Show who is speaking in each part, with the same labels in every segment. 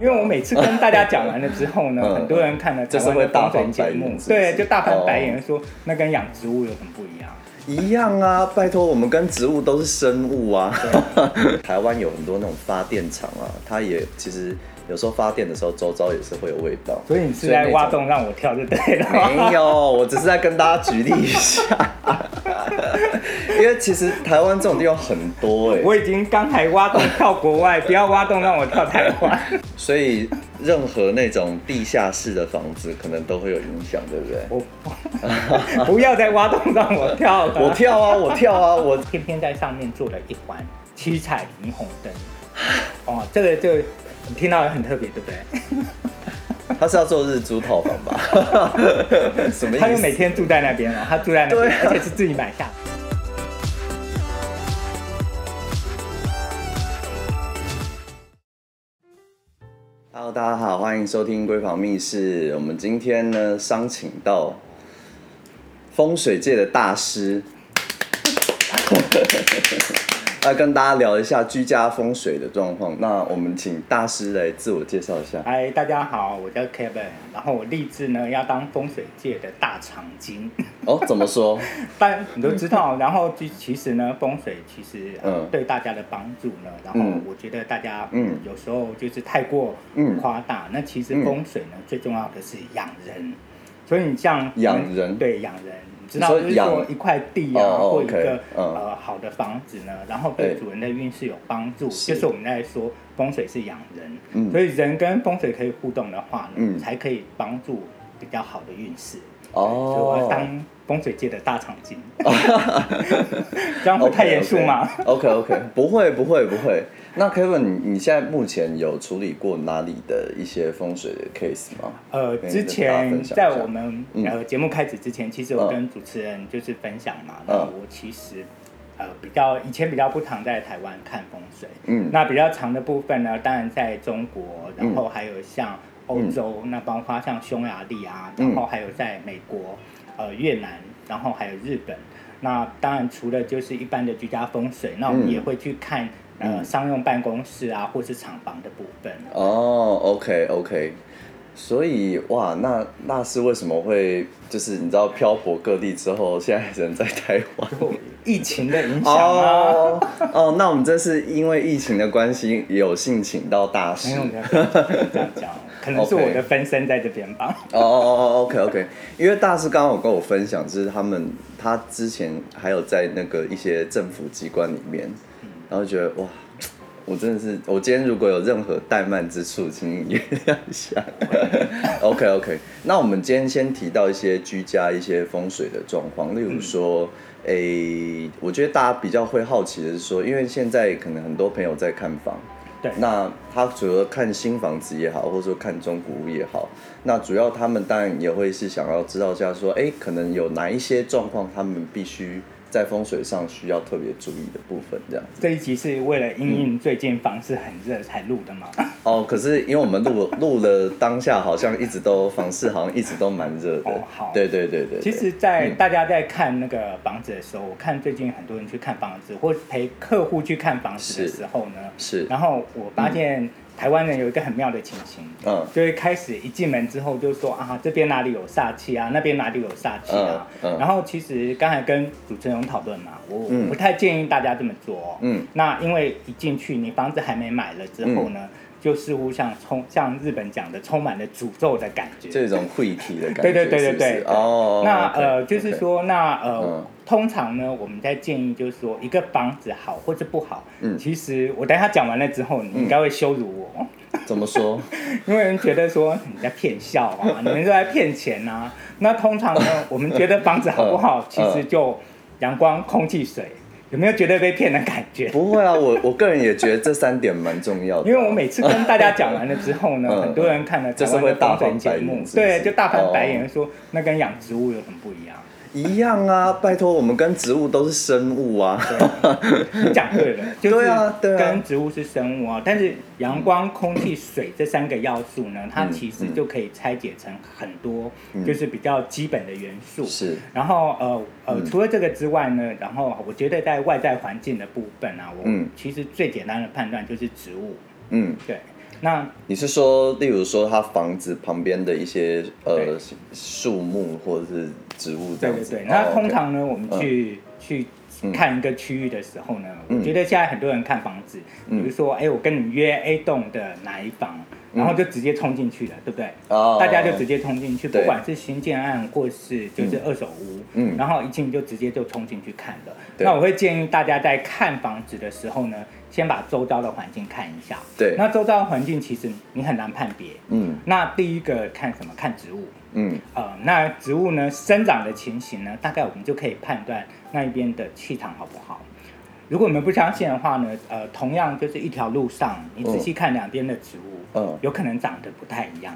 Speaker 1: 因为我每次跟大家讲完了之后呢，很多人看了台湾的风水节目，对，就大翻白眼说那跟养植物有什么不一样？
Speaker 2: 一样啊，拜托，我们跟植物都是生物啊。台湾有很多那种发电厂啊，它也其实有时候发电的时候，周遭也是会有味道。
Speaker 1: 所以你是在挖洞让我跳就对了。
Speaker 2: 没有，我只是在跟大家举例一下。因为其实台湾这种地方很多哎、欸。
Speaker 1: 我已经刚才挖洞跳国外，不要挖洞让我跳台湾。
Speaker 2: 所以。任何那种地下室的房子，可能都会有影响，对不对？
Speaker 1: 我不 要再挖洞让我跳了。
Speaker 2: 我跳啊，我跳啊，我
Speaker 1: 偏偏在上面做了一环七彩霓虹灯。哦，这个就你听到也很特别，对不对？
Speaker 2: 他是要做日租套房吧？什么意思？
Speaker 1: 他就每天住在那边哦，他住在那边，对而且是自己买下。
Speaker 2: Hello，大家好，欢迎收听《闺房密室》。我们今天呢，商请到风水界的大师。来跟大家聊一下居家风水的状况。那我们请大师来自我介绍一下。
Speaker 1: 嗨，大家好，我叫 Kevin，然后我立志呢要当风水界的大长今。
Speaker 2: 哦，怎么说？
Speaker 1: 但你都知道，然后其实呢，风水其实嗯对大家的帮助呢，然后我觉得大家嗯有时候就是太过夸大。那其实风水呢最重要的是养人，所以你像
Speaker 2: 养人
Speaker 1: 对养人。知道就是说一块地啊，或一个呃好的房子呢，然后对主人的运势有帮助，就是我们在说风水是养人，所以人跟风水可以互动的话呢，才可以帮助比较好的运势。哦，当风水界的大长今，这样会太严肃吗
Speaker 2: ？OK OK，不会不会不会。那 Kevin，你你现在目前有处理过哪里的一些风水的 case 吗？
Speaker 1: 呃，之前在我们呃节目开始之前，其实我跟主持人就是分享嘛，那我其实呃比较以前比较不常在台湾看风水，嗯，那比较长的部分呢，当然在中国，然后还有像欧洲，那包括像匈牙利啊，然后还有在美国、呃越南，然后还有日本，那当然除了就是一般的居家风水，那我们也会去看。呃，商用办公室啊，或是厂房的部分。
Speaker 2: 哦，OK OK，所以哇，那那是为什么会就是你知道漂泊各地之后，现在人在台湾？
Speaker 1: 疫情的影响啊。
Speaker 2: 哦，哦，那我们这是因为疫情的关系，有幸请到大师。
Speaker 1: 没有这样讲，可能是我的分身在这边吧。
Speaker 2: 哦哦哦，OK OK，因为大师刚刚有跟我分享，就是他们他之前还有在那个一些政府机关里面。然后觉得哇，我真的是，我今天如果有任何怠慢之处，请你原谅一下。OK OK，那我们今天先提到一些居家一些风水的状况，例如说，嗯、诶，我觉得大家比较会好奇的是说，因为现在可能很多朋友在看房，
Speaker 1: 对，
Speaker 2: 那他主要看新房子也好，或者说看中古屋也好，那主要他们当然也会是想要知道一下说，诶，可能有哪一些状况他们必须。在风水上需要特别注意的部分，这样子。
Speaker 1: 这一集是为了因应最近房市很热才录的吗？
Speaker 2: 哦，可是因为我们录录了当下，好像一直都房市好像一直都蛮热的。哦，好。对对对对。
Speaker 1: 其实，在大家在看那个房子的时候，我看最近很多人去看房子，或陪客户去看房子的时候呢，
Speaker 2: 是。
Speaker 1: 然后我发现。台湾人有一个很妙的情形，嗯，就会开始一进门之后就说啊，这边哪里有煞气啊，那边哪里有煞气啊，嗯，然后其实刚才跟主持人讨论嘛，我不太建议大家这么做，嗯，那因为一进去你房子还没买了之后呢。嗯就似乎像充像日本讲的，充满了诅咒的感觉，
Speaker 2: 这种晦气的感觉。
Speaker 1: 对对对对对。哦。那呃，就是说，那呃，通常呢，我们在建议就是说，一个房子好或者不好，嗯，其实我等他讲完了之后，你应该会羞辱我。
Speaker 2: 怎么说？
Speaker 1: 因为人觉得说你在骗笑啊，你们是在骗钱啊。那通常呢，我们觉得房子好不好，其实就阳光、空气、水。有没有觉得被骗的感觉？
Speaker 2: 不会啊，我我个人也觉得这三点蛮重要的。
Speaker 1: 因为我每次跟大家讲完了之后呢，很多人看了台湾的风水节目，对，就大翻白眼说那跟养植物有什么不一样？
Speaker 2: 一样啊，拜托，我们跟植物都是生物啊。
Speaker 1: 你讲对了，就是跟植物是生物啊。但是阳光、空气、水这三个要素呢，它其实就可以拆解成很多，就是比较基本的元素。是。然后呃呃，除了这个之外呢，然后我觉得在外在环境的部分啊，我其实最简单的判断就是植物。嗯，对。那
Speaker 2: 你是说，例如说他房子旁边的一些呃树木或者是植物这样子？
Speaker 1: 对对对。那通常呢，哦 okay、我们去、嗯、去。看一个区域的时候呢，嗯、我觉得现在很多人看房子，嗯、比如说，哎，我跟你约 A 栋的哪一房，嗯、然后就直接冲进去了，对不对？哦、大家就直接冲进去，不管是新建案或是就是二手屋，嗯，然后一进就直接就冲进去看了。那我会建议大家在看房子的时候呢，先把周遭的环境看一下。对，那周遭的环境其实你很难判别。嗯，那第一个看什么？看植物。嗯，呃，那植物呢生长的情形呢，大概我们就可以判断那一边的气场好不好。如果你们不相信的话呢，呃，同样就是一条路上，你仔细看两边的植物，嗯，有可能长得不太一样。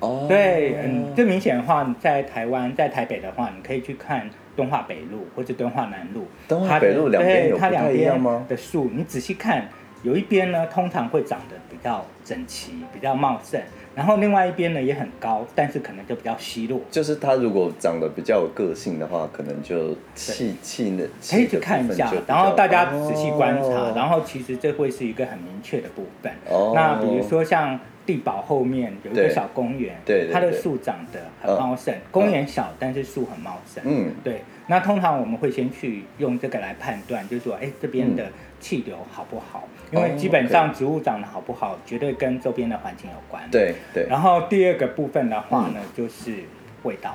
Speaker 1: 哦，对，嗯，最明显的话，在台湾，在台北的话，你可以去看敦化北路或者敦化南路，
Speaker 2: 敦化北路两边有不太一样吗？
Speaker 1: 的树，你仔细看，有一边呢，通常会长得比较整齐，比较茂盛。然后另外一边呢也很高，但是可能就比较稀落。
Speaker 2: 就是它如果长得比较有个性的话，可能就气气的。
Speaker 1: 可以去看一下，然后大家仔细观察，哦、然后其实这会是一个很明确的部分。哦。那比如说像地堡后面有一个小公园，对，它的树长得很茂盛，哦、公园小，但是树很茂盛。嗯。对。那通常我们会先去用这个来判断，就是说，哎，这边的气流好不好？因为基本上植物长得好不好，绝对跟周边的环境有关。
Speaker 2: 对对。
Speaker 1: 然后第二个部分的话呢，就是味道。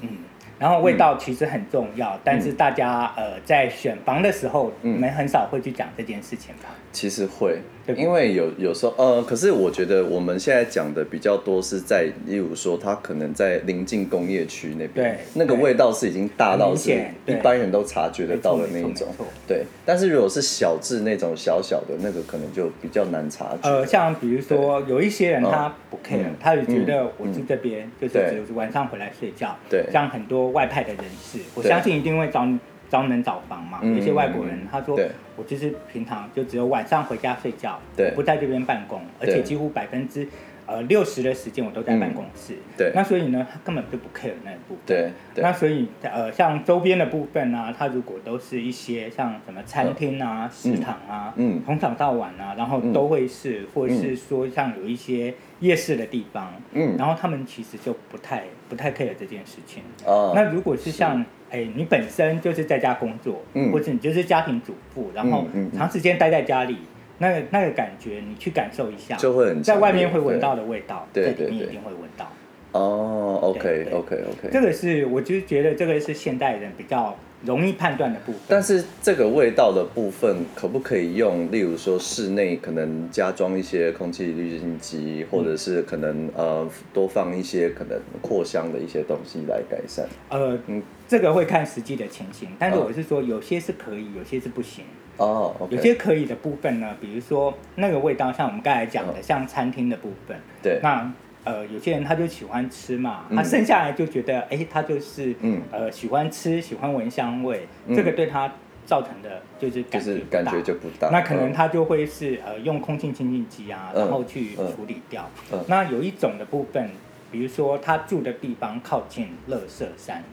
Speaker 1: 嗯。然后味道其实很重要，但是大家呃在选房的时候，你们很少会去讲这件事情吧？
Speaker 2: 其实会。因为有有时候呃，可是我觉得我们现在讲的比较多是在，例如说它可能在临近工业区那边，对，那个味道是已经大到是一般人都察觉得到的那一种，对。但是如果是小至那种小小的那个，可能就比较难察觉。
Speaker 1: 呃，像比如说有一些人他不 care，他就觉得我住这边就是只是晚上回来睡觉，对。像很多外派的人士，我相信一定会找你。找门找房嘛，有些外国人他说，我就是平常就只有晚上回家睡觉，不在这边办公，而且几乎百分之呃六十的时间我都在办公室。对，那所以呢，他根本就不 care 那一部分。对，那所以呃，像周边的部分呢，他如果都是一些像什么餐厅啊、食堂啊，嗯，从早到晚啊，然后都会是，或者是说像有一些夜市的地方，嗯，然后他们其实就不太不太 care 这件事情。哦，那如果是像。哎，你本身就是在家工作，嗯，或者你就是家庭主妇，然后长时间待在家里，那个那个感觉，你去感受一下，就会很在外面会闻到的味道，对对对，你一定会闻到。
Speaker 2: 哦，OK OK OK，
Speaker 1: 这个是我就是觉得这个是现代人比较容易判断的部分。
Speaker 2: 但是这个味道的部分可不可以用？例如说室内可能加装一些空气滤净机，或者是可能呃多放一些可能扩香的一些东西来改善？
Speaker 1: 呃，嗯。这个会看实际的情形，但是我是说，有些是可以，有些是不行。哦，oh, okay. 有些可以的部分呢，比如说那个味道，像我们刚才讲的，oh. 像餐厅的部分。对。那呃，有些人他就喜欢吃嘛，嗯、他生下来就觉得，哎，他就是嗯呃喜欢吃，喜欢闻香味，嗯、这个对他造成的就是感
Speaker 2: 觉就不大。
Speaker 1: 那可能他就会是呃用空气清净机啊，然后去处理掉。那有一种的部分，比如说他住的地方靠近乐色山。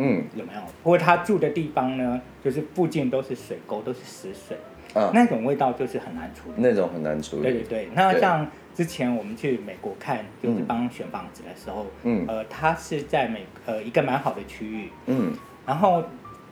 Speaker 1: 嗯，有没有？或者他住的地方呢，就是附近都是水沟，都是死水，啊，那种味道就是很难处理。
Speaker 2: 那种很难处理。
Speaker 1: 对对对。那像之前我们去美国看，就是帮选房子的时候，嗯，呃，他是在美呃一个蛮好的区域，嗯，然后。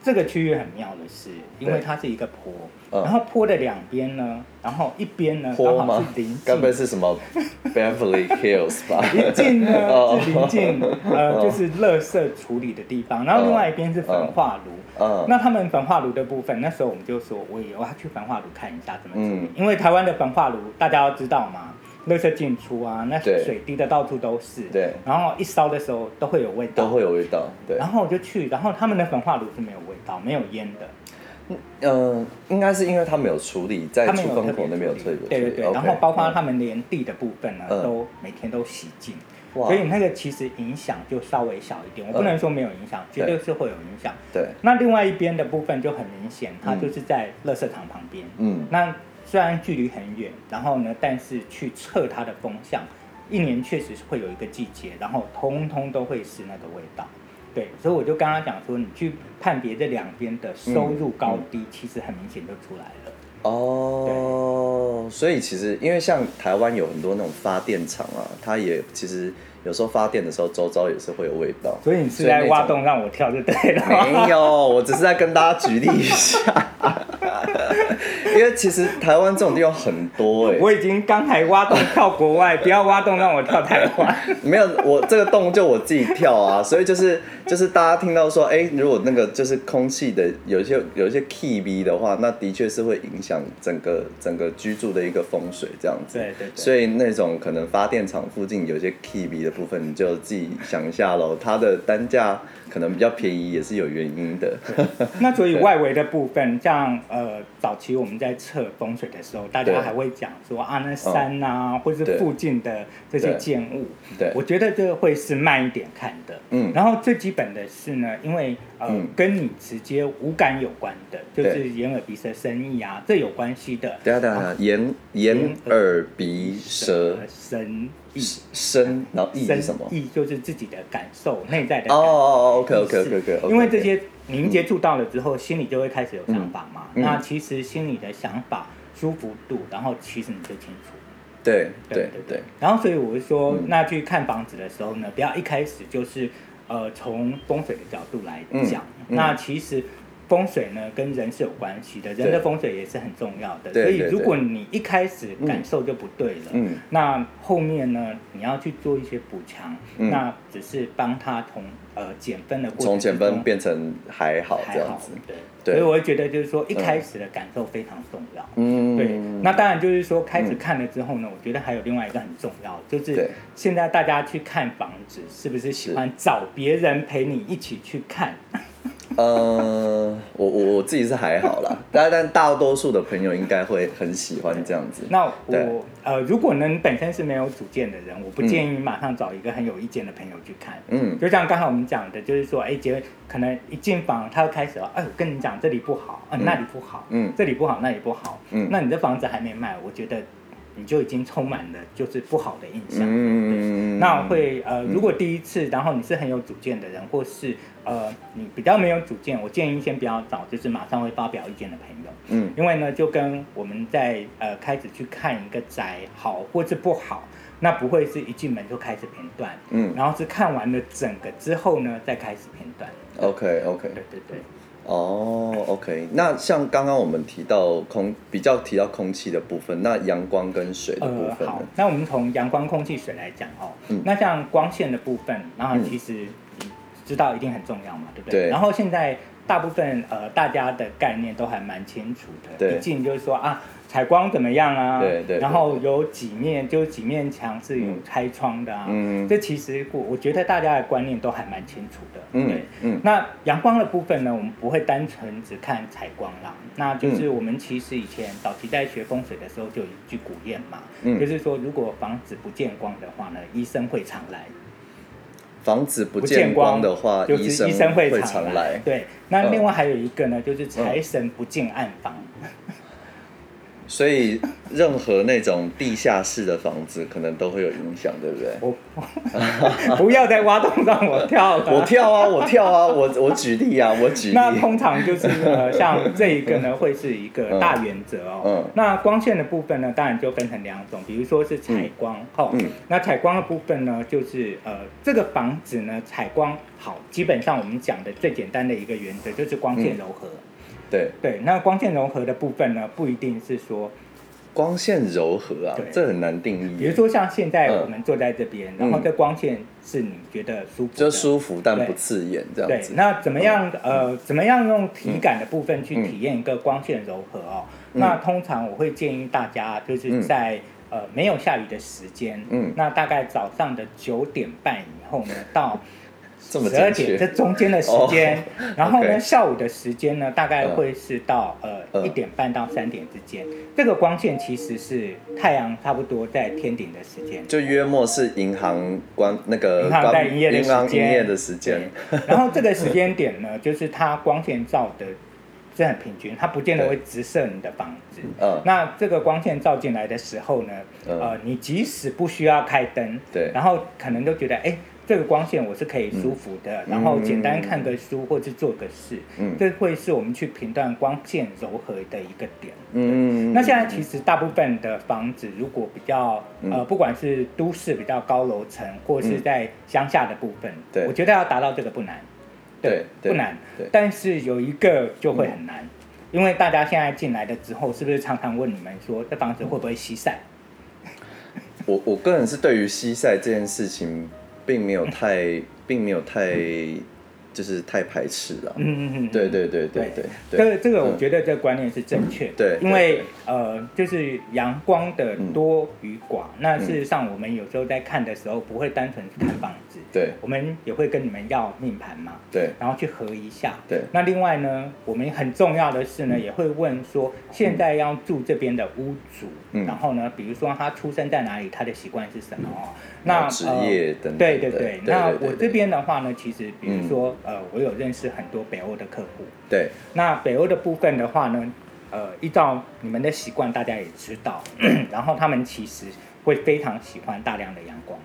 Speaker 1: 这个区域很妙的是，因为它是一个坡，嗯、然后坡的两边呢，然后一边呢刚好是临近，
Speaker 2: 该不会是什么 Beverly Hills 吧？
Speaker 1: 临近呢 是临近呃就是垃圾处理的地方，然后另外一边是焚化炉。嗯，那他们焚化炉的部分，那时候我们就说，我也要去焚化炉看一下怎么处理，嗯、因为台湾的焚化炉大家要知道嘛。垃圾进出啊，那水滴的到处都是。对。然后一烧的时候都会有味道。
Speaker 2: 都会有味道。对。
Speaker 1: 然后我就去，然后他们的焚化炉是没有味道、没有烟的。
Speaker 2: 嗯，应该是因为他们有处理，在出风口那边有处理。
Speaker 1: 对对对。然后包括他们连地的部分呢，都每天都洗净。所以那个其实影响就稍微小一点。我不能说没有影响，绝对是会有影响。对。那另外一边的部分就很明显，它就是在垃圾场旁边。嗯。那。虽然距离很远，然后呢，但是去测它的风向，一年确实是会有一个季节，然后通通都会是那个味道，对，所以我就刚刚讲说，你去判别这两边的收入高低，嗯嗯、其实很明显就出来了。哦，
Speaker 2: 哦，所以其实因为像台湾有很多那种发电厂啊，它也其实。有时候发电的时候，周遭也是会有味道。
Speaker 1: 所以你是在挖洞让我跳就对了。
Speaker 2: 没有，我只是在跟大家举例一下。因为其实台湾这种地方很多哎、欸。
Speaker 1: 我已经刚才挖洞跳国外，不要挖洞让我跳台湾。
Speaker 2: 没有，我这个洞就我自己跳啊，所以就是就是大家听到说，哎、欸，如果那个就是空气的有一些有一些气味的话，那的确是会影响整个整个居住的一个风水这样子。
Speaker 1: 对对对。
Speaker 2: 所以那种可能发电厂附近有一些气味的部分，你就自己想一下喽。它的单价可能比较便宜，也是有原因的。
Speaker 1: 那所以外围的部分，像呃早期我们在测风水的时候，大家还会讲说啊，那山啊，哦、或是附近的这些建物，对，对我觉得这个会是慢一点看的。嗯，然后最基本的是呢，因为呃、嗯、跟你直接五感有关的，就是眼耳鼻舌身意啊，这有关系的。
Speaker 2: 对啊对啊，眼眼耳鼻舌
Speaker 1: 身。
Speaker 2: 身，然后意是什么？
Speaker 1: 意就是自己的感受，内在的。
Speaker 2: 哦哦哦，OK OK OK OK。
Speaker 1: 因为这些您接触到了之后，心里就会开始有想法嘛。那其实心里的想法、舒服度，然后其实你就清楚。
Speaker 2: 对对对对。
Speaker 1: 然后所以我是说，那去看房子的时候呢，不要一开始就是呃从风水的角度来讲。那其实。风水呢，跟人是有关系的，人的风水也是很重要的。所以如果你一开始感受就不对了，嗯，那后面呢，你要去做一些补强，嗯，那只是帮他从呃减分的过程，
Speaker 2: 从减分变成还好这样子，
Speaker 1: 对。对，所以我会觉得就是说一开始的感受非常重要，嗯，对。那当然就是说开始看了之后呢，我觉得还有另外一个很重要，就是现在大家去看房子，是不是喜欢找别人陪你一起去看？
Speaker 2: 呃，我我我自己是还好啦，但但大多数的朋友应该会很喜欢这样子。
Speaker 1: 那我呃，如果呢，你本身是没有主见的人，我不建议你马上找一个很有意见的朋友去看。嗯，就像刚才我们讲的，就是说，哎、欸，结可能一进房，他就开始了，哎，我跟你讲，这里不好，啊，那里不好，嗯，这里不好，那里不好，嗯，那你的房子还没卖，我觉得。你就已经充满了就是不好的印象。嗯，那会呃，如果第一次，然后你是很有主见的人，或是呃你比较没有主见，我建议先不要找，就是马上会发表意见的朋友。嗯，因为呢，就跟我们在呃开始去看一个宅好或是不好，那不会是一进门就开始片段。嗯，然后是看完了整个之后呢，再开始片段。
Speaker 2: OK OK。
Speaker 1: 对对对。
Speaker 2: 哦、oh，OK，那像刚刚我们提到空比较提到空气的部分，那阳光跟水的部分，呃、好，
Speaker 1: 那我们从阳光、空气、水来讲哦。嗯。那像光线的部分，然后其实你知道一定很重要嘛，对不对？对。然后现在大部分呃大家的概念都还蛮清楚的，对。毕竟就是说啊。采光怎么样啊？对对，然后有几面，就几面墙是有开窗的啊。嗯。这其实我我觉得大家的观念都还蛮清楚的。嗯。嗯。那阳光的部分呢，我们不会单纯只看采光啦。那就是我们其实以前早期在学风水的时候就有一句古谚嘛。嗯。就是说，如果房子不见光的话呢，医生会常来。
Speaker 2: 房子不见光的话，
Speaker 1: 就是医生会常来。对。那另外还有一个呢，就是财神不进暗房。
Speaker 2: 所以，任何那种地下室的房子，可能都会有影响，对不对？
Speaker 1: 我 不要再挖洞让我跳了。
Speaker 2: 我跳啊，我跳啊，我我举例啊，我举例。
Speaker 1: 那通常就是呃，像这一个呢，会是一个大原则哦。嗯。那光线的部分呢，当然就分成两种，比如说是采光。好。嗯。那采光的部分呢，就是呃，这个房子呢，采光好，基本上我们讲的最简单的一个原则就是光线柔和。
Speaker 2: 对对，
Speaker 1: 那光线柔和的部分呢，不一定是说
Speaker 2: 光线柔和啊，这很难定义。
Speaker 1: 比如说像现在我们坐在这边，然后这光线是你觉得舒服，
Speaker 2: 就舒服但不刺眼这样子。
Speaker 1: 对，那怎么样呃，怎么样用体感的部分去体验一个光线柔和哦？那通常我会建议大家就是在呃没有下雨的时间，嗯，那大概早上的九点半以后呢到。十二点这中间的时间，然后呢，下午的时间呢，大概会是到呃一点半到三点之间。这个光线其实是太阳差不多在天顶的时间，
Speaker 2: 就约莫是银行关那个
Speaker 1: 银行在营业的时间。
Speaker 2: 营业的时间。
Speaker 1: 然后这个时间点呢，就是它光线照的是很平均，它不见得会直射你的房子。嗯。那这个光线照进来的时候呢，呃，你即使不需要开灯，对，然后可能都觉得哎。这个光线我是可以舒服的，然后简单看个书或者做个事，嗯，这会是我们去评断光线柔和的一个点。嗯，那现在其实大部分的房子，如果比较呃，不管是都市比较高楼层，或是在乡下的部分，对，我觉得要达到这个不难，对，不难，但是有一个就会很难，因为大家现在进来了之后，是不是常常问你们说，这房子会不会西晒？
Speaker 2: 我我个人是对于西晒这件事情，并没有太，并没有太。就是太排斥了。嗯嗯嗯，对对对对对。
Speaker 1: 这个这个，我觉得这个观念是正确的。对，因为呃，就是阳光的多与寡。那事实上，我们有时候在看的时候，不会单纯看房子。对。我们也会跟你们要命盘嘛。对。然后去合一下。对。那另外呢，我们很重要的是呢，也会问说，现在要住这边的屋主，然后呢，比如说他出生在哪里，他的习惯是什么？
Speaker 2: 那职业等等。
Speaker 1: 对对对。那我这边的话呢，其实比如说。呃，我有认识很多北欧的客户。对，那北欧的部分的话呢，呃，依照你们的习惯，大家也知道，然后他们其实会非常喜欢大量的阳光。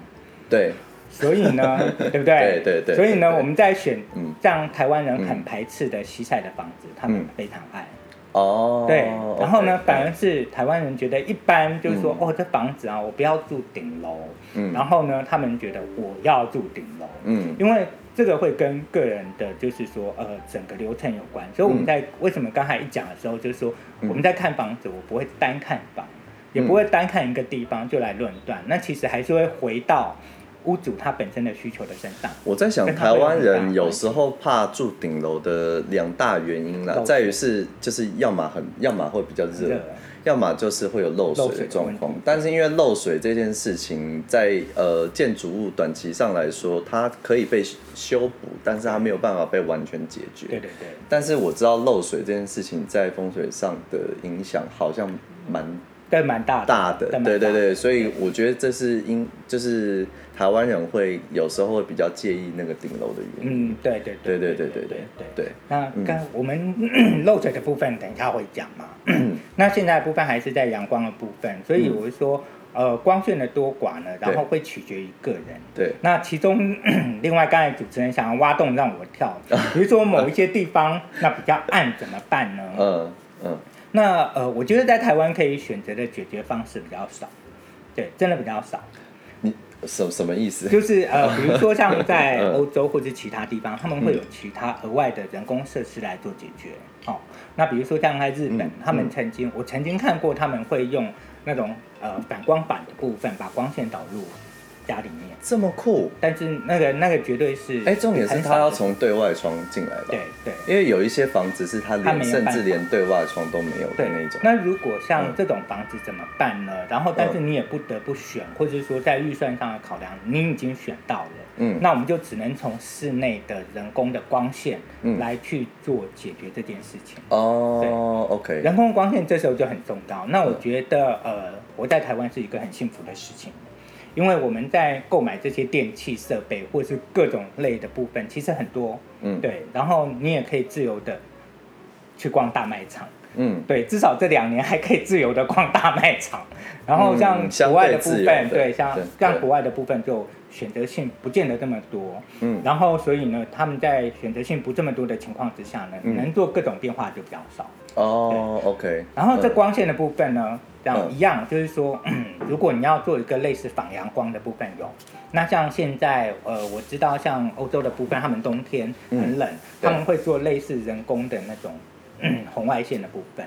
Speaker 2: 对，
Speaker 1: 所以呢，对不对？对对对。所以呢，我们在选这样台湾人很排斥的西晒的房子，他们非常爱。哦。对，然后呢，反而是台湾人觉得一般，就是说，哦，这房子啊，我不要住顶楼。嗯。然后呢，他们觉得我要住顶楼。嗯。因为。这个会跟个人的，就是说，呃，整个流程有关。所以我们在为什么刚才一讲的时候，就是说我们在看房子，我不会单看房，也不会单看一个地方就来论断。那其实还是会回到屋主他本身的需求的身上。
Speaker 2: 我在想，台湾人有时候怕住顶楼的两大原因啦，在于是就是要么很，要么会比较热。要么就是会有漏水的状况，但是因为漏水这件事情在，在呃建筑物短期上来说，它可以被修补，但是它没有办法被完全解决。对对对。但是我知道漏水这件事情在风水上的影响好像蛮。
Speaker 1: 对，蛮大的，
Speaker 2: 大的，对对对，所以我觉得这是因，就是台湾人会有时候会比较介意那个顶楼的原因。
Speaker 1: 嗯，对对对对
Speaker 2: 对对对对。
Speaker 1: 那刚我们 漏水的部分，等一下会讲嘛。那现在的部分还是在阳光的部分，所以我是说，呃，光线的多寡呢，然后会取决于个人。对。那其中，另外刚才主持人想要挖洞让我跳，比如说某一些地方那比较暗怎么办呢？嗯嗯。那呃，我觉得在台湾可以选择的解决方式比较少，对，真的比较少。
Speaker 2: 你什什么意思？
Speaker 1: 就是呃，比如说像在 欧洲或者其他地方，他们会有其他额外的人工设施来做解决。哦，那比如说像在日本，他们曾经我曾经看过，他们会用那种呃反光板的部分把光线导入。家里面
Speaker 2: 这么酷，
Speaker 1: 但是那个那个绝对是
Speaker 2: 哎，重点是他要从对外窗进来吧？
Speaker 1: 对对，
Speaker 2: 因为有一些房子是他连甚至连对外窗都没有的那种。
Speaker 1: 那如果像这种房子怎么办呢？然后，但是你也不得不选，或者说在预算上的考量，你已经选到了，嗯，那我们就只能从室内的人工的光线来去做解决这件事情。
Speaker 2: 哦，OK，
Speaker 1: 人工光线这时候就很重要。那我觉得，呃，我在台湾是一个很幸福的事情。因为我们在购买这些电器设备或是各种类的部分，其实很多，嗯，对。然后你也可以自由的去逛大卖场，嗯，对。至少这两年还可以自由的逛大卖场。然后像国外的部分，对，像像国外的部分就选择性不见得这么多，嗯。然后所以呢，他们在选择性不这么多的情况之下呢，能做各种变化就比较少。
Speaker 2: 哦，OK。
Speaker 1: 然后这光线的部分呢？这样一样，就是说，如果你要做一个类似仿阳光的部分有，那像现在，呃，我知道像欧洲的部分，他们冬天很冷，他们会做类似人工的那种红外线的部分。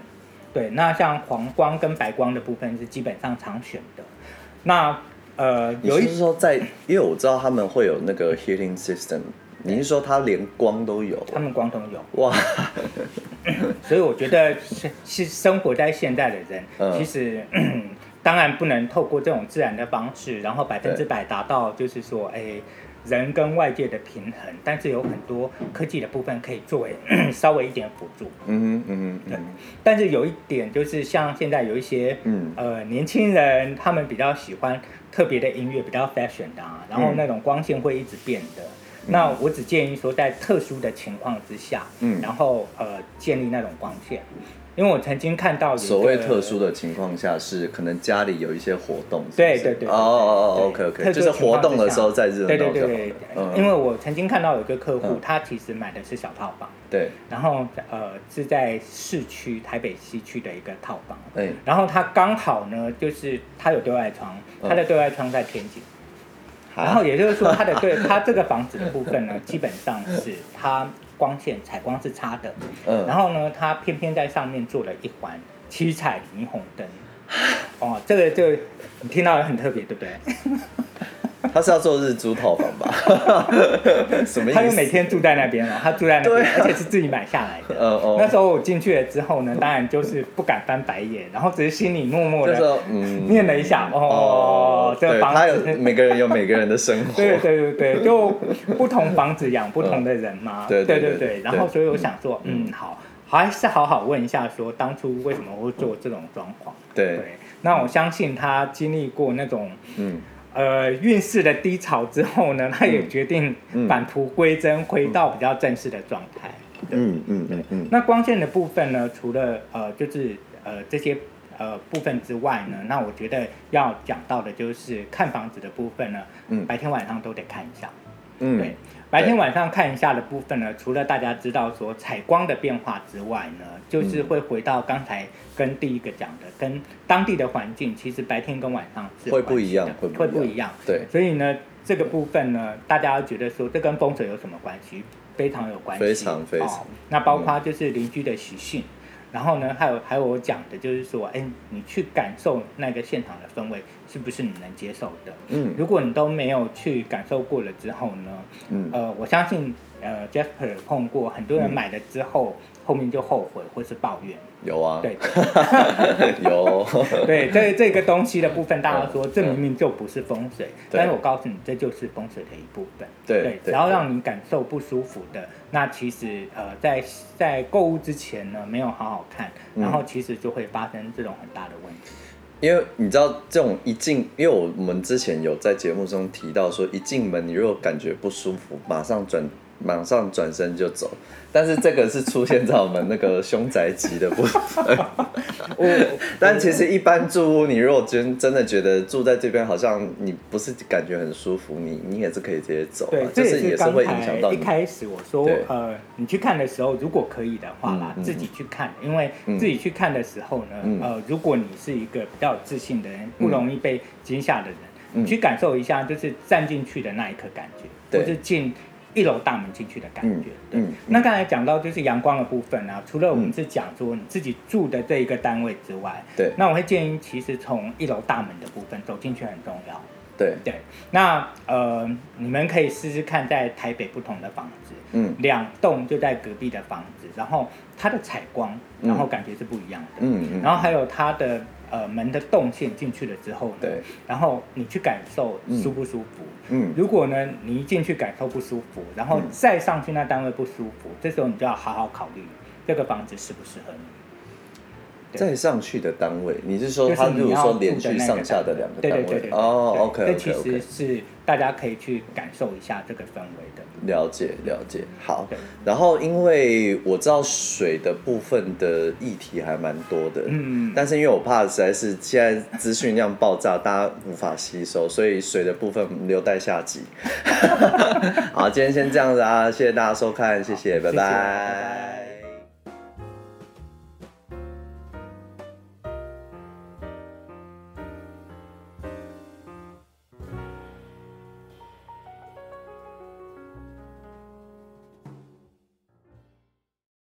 Speaker 1: 对，那像黄光跟白光的部分是基本上常选的。那呃，有一
Speaker 2: 是说在，因为我知道他们会有那个 heating system。你是说他连光都有？
Speaker 1: 他们光都有哇！所以我觉得是是生活在现代的人，其实 当然不能透过这种自然的方式，然后百分之百达到就是说，哎，人跟外界的平衡。但是有很多科技的部分可以作为 稍微一点辅助。嗯哼嗯嗯。对。但是有一点就是，像现在有一些呃年轻人，他们比较喜欢特别的音乐，比较 fashion 的啊，然后那种光线会一直变的。那我只建议说，在特殊的情况之下，嗯，然后呃，建立那种光线。因为我曾经看到
Speaker 2: 所谓特殊的情况下是可能家里有一些活动，
Speaker 1: 对对对，
Speaker 2: 哦哦哦，OK OK，就是活动的时候在热闹。
Speaker 1: 对对对，因为我曾经看到有一个客户，他其实买的是小套房，
Speaker 2: 对，
Speaker 1: 然后呃是在市区台北西区的一个套房，然后他刚好呢就是他有对外窗，他的对外窗在天井，然后也就是说他的对 他这个房子的部分呢，基本上是他。光线采光是差的，嗯，然后呢，他偏偏在上面做了一环七彩霓虹灯，哦，这个就你听到很特别，对不对？
Speaker 2: 他是要做日租套房吧？什么意思？
Speaker 1: 他就每天住在那边了，他住在那边，而且是自己买下来的。嗯哦。那时候我进去了之后呢，当然就是不敢翻白眼，然后只是心里默默的嗯念了一下哦，这个房子
Speaker 2: 每个人有每个人的生活。
Speaker 1: 对对对对，就不同房子养不同的人嘛。对对对对。然后所以我想说，嗯，好，还是好好问一下，说当初为什么会做这种装潢？
Speaker 2: 对。
Speaker 1: 那我相信他经历过那种嗯。呃，运势的低潮之后呢，他也决定返璞归真，回到比较正式的状态。
Speaker 2: 嗯嗯嗯嗯。
Speaker 1: 那光线的部分呢，除了呃，就是呃这些呃部分之外呢，那我觉得要讲到的就是看房子的部分呢，嗯，白天晚上都得看一下。嗯，对。白天晚上看一下的部分呢，除了大家知道说采光的变化之外呢，就是会回到刚才跟第一个讲的，跟当地的环境，其实白天跟晚上是
Speaker 2: 会不一样，会
Speaker 1: 会不一样。对，所以呢，这个部分呢，大家觉得说这跟风水有什么关系？非常有关系，
Speaker 2: 非常非常。哦，
Speaker 1: 那包括就是邻居的习性。然后呢，还有还有我讲的就是说，哎，你去感受那个现场的氛围，是不是你能接受的？嗯，如果你都没有去感受过了之后呢，嗯，呃，我相信，呃，Jasper 碰过很多人买了之后。嗯后面就后悔或是抱怨，
Speaker 2: 有啊，
Speaker 1: 对，
Speaker 2: 有，
Speaker 1: 对，这这个东西的部分，大家说这明明就不是风水，但是我告诉你，这就是风水的一部分，对，只要让你感受不舒服的，那其实呃，在在购物之前呢，没有好好看，然后其实就会发生这种很大的问题。
Speaker 2: 因为你知道，这种一进，因为我们之前有在节目中提到说，一进门你如果感觉不舒服，马上转。马上转身就走，但是这个是出现在我们那个凶宅级的部分。但其实一般住屋，你如果真真的觉得住在这边好像你不是感觉很舒服，你你也是可以直接走。
Speaker 1: 对，
Speaker 2: 就是也是会影响到。
Speaker 1: 一开始我说呃，你去看的时候，如果可以的话啦，自己去看，因为自己去看的时候呢，呃，如果你是一个比较有自信的人，不容易被惊吓的人，你去感受一下，就是站进去的那一刻感觉，或是进。一楼大门进去的感觉，对。那刚才讲到就是阳光的部分啊，除了我们是讲说你自己住的这一个单位之外，对。那我会建议，其实从一楼大门的部分走进去很重要。
Speaker 2: 对
Speaker 1: 对。那呃，你们可以试试看，在台北不同的房子，嗯，两栋就在隔壁的房子，然后它的采光，然后感觉是不一样的，嗯嗯。然后还有它的。呃，门的动线进去了之后，对，然后你去感受舒不舒服？嗯，如果呢，你一进去感受不舒服，然后再上去那单位不舒服，这时候你就要好好考虑这个房子适不适合你。
Speaker 2: 再上去的单位，你是说他如果说连续上下的两个单位？
Speaker 1: 对对对对。
Speaker 2: 哦，OK，
Speaker 1: 这其实是大家可以去感受一下这个氛围的。
Speaker 2: 了解了解，好。然后因为我知道水的部分的议题还蛮多的，嗯，但是因为我怕实在是现在资讯量爆炸，大家无法吸收，所以水的部分留待下集。好，今天先这样子啊，谢谢大家收看，谢谢，拜拜。